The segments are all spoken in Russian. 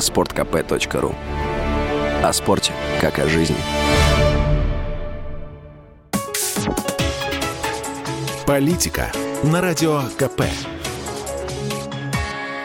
sportkp.ru О спорте, как о жизни. Политика на Радио КП.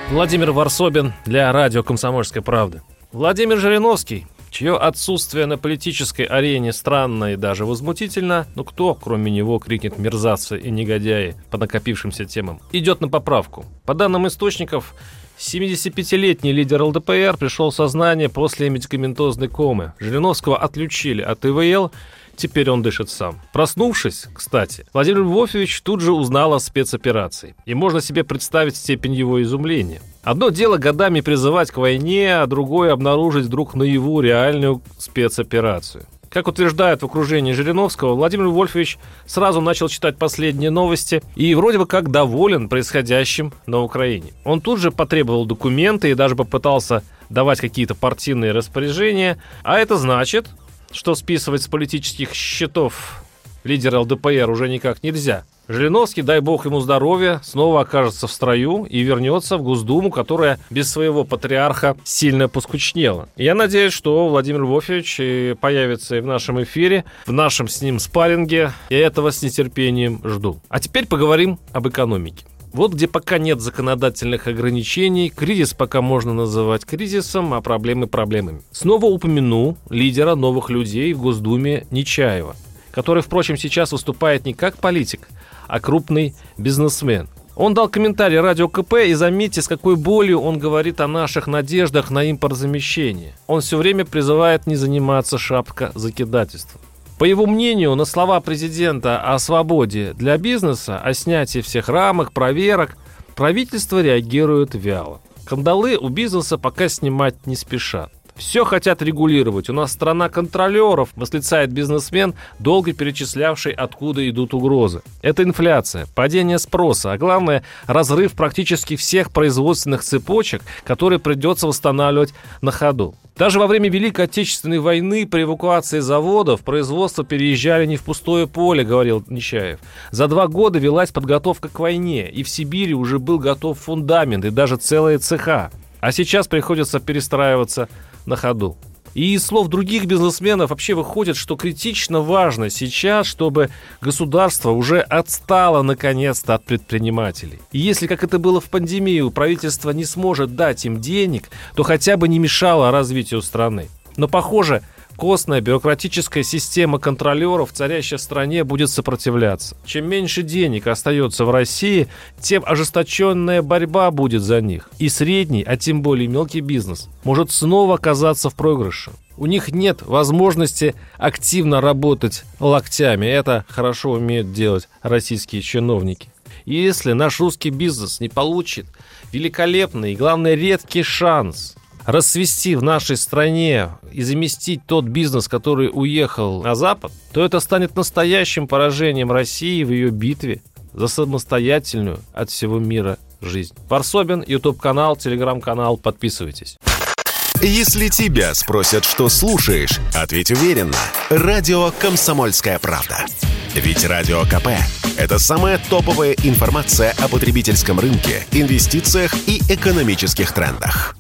Владимир Варсобин для радио «Комсомольская правда». Владимир Жириновский, чье отсутствие на политической арене странно и даже возмутительно, но кто, кроме него, крикнет «мерзавцы» и «негодяи» по накопившимся темам, идет на поправку. По данным источников, 75-летний лидер ЛДПР пришел в сознание после медикаментозной комы. Жириновского отключили от ИВЛ, Теперь он дышит сам. Проснувшись, кстати, Владимир Львович тут же узнал о спецоперации. И можно себе представить степень его изумления. Одно дело годами призывать к войне, а другое обнаружить вдруг наяву реальную спецоперацию. Как утверждают в окружении Жириновского, Владимир Вольфович сразу начал читать последние новости и вроде бы как доволен происходящим на Украине. Он тут же потребовал документы и даже попытался давать какие-то партийные распоряжения, а это значит, что списывать с политических счетов лидера ЛДПР уже никак нельзя. Жириновский, дай бог ему здоровья, снова окажется в строю и вернется в Госдуму, которая без своего патриарха сильно поскучнела. Я надеюсь, что Владимир Львович появится и в нашем эфире, в нашем с ним спарринге. Я этого с нетерпением жду. А теперь поговорим об экономике. Вот где пока нет законодательных ограничений, кризис пока можно называть кризисом, а проблемы проблемами. Снова упомяну лидера новых людей в Госдуме Нечаева, который, впрочем, сейчас выступает не как политик, а крупный бизнесмен. Он дал комментарий радио КП и заметьте, с какой болью он говорит о наших надеждах на импортзамещение. Он все время призывает не заниматься шапка закидательством. По его мнению, на слова президента о свободе для бизнеса, о снятии всех рамок, проверок, правительство реагирует вяло. Кандалы у бизнеса пока снимать не спешат. Все хотят регулировать. У нас страна контролеров, восклицает бизнесмен, долго перечислявший, откуда идут угрозы. Это инфляция, падение спроса, а главное, разрыв практически всех производственных цепочек, которые придется восстанавливать на ходу. Даже во время Великой Отечественной войны при эвакуации заводов производство переезжали не в пустое поле, говорил Нечаев. За два года велась подготовка к войне, и в Сибири уже был готов фундамент и даже целые цеха. А сейчас приходится перестраиваться на ходу. И из слов других бизнесменов вообще выходит, что критично важно сейчас, чтобы государство уже отстало наконец-то от предпринимателей. И если, как это было в пандемию, правительство не сможет дать им денег, то хотя бы не мешало развитию страны. Но, похоже, Костная бюрократическая система контролеров, царящая в стране, будет сопротивляться. Чем меньше денег остается в России, тем ожесточенная борьба будет за них. И средний, а тем более мелкий бизнес, может снова оказаться в проигрыше. У них нет возможности активно работать локтями. Это хорошо умеют делать российские чиновники. Если наш русский бизнес не получит великолепный и, главное, редкий шанс расцвести в нашей стране и заместить тот бизнес, который уехал на Запад, то это станет настоящим поражением России в ее битве за самостоятельную от всего мира жизнь. Варсобин, YouTube-канал, Telegram-канал, подписывайтесь. Если тебя спросят, что слушаешь, ответь уверенно. Радио «Комсомольская правда». Ведь Радио КП – это самая топовая информация о потребительском рынке, инвестициях и экономических трендах.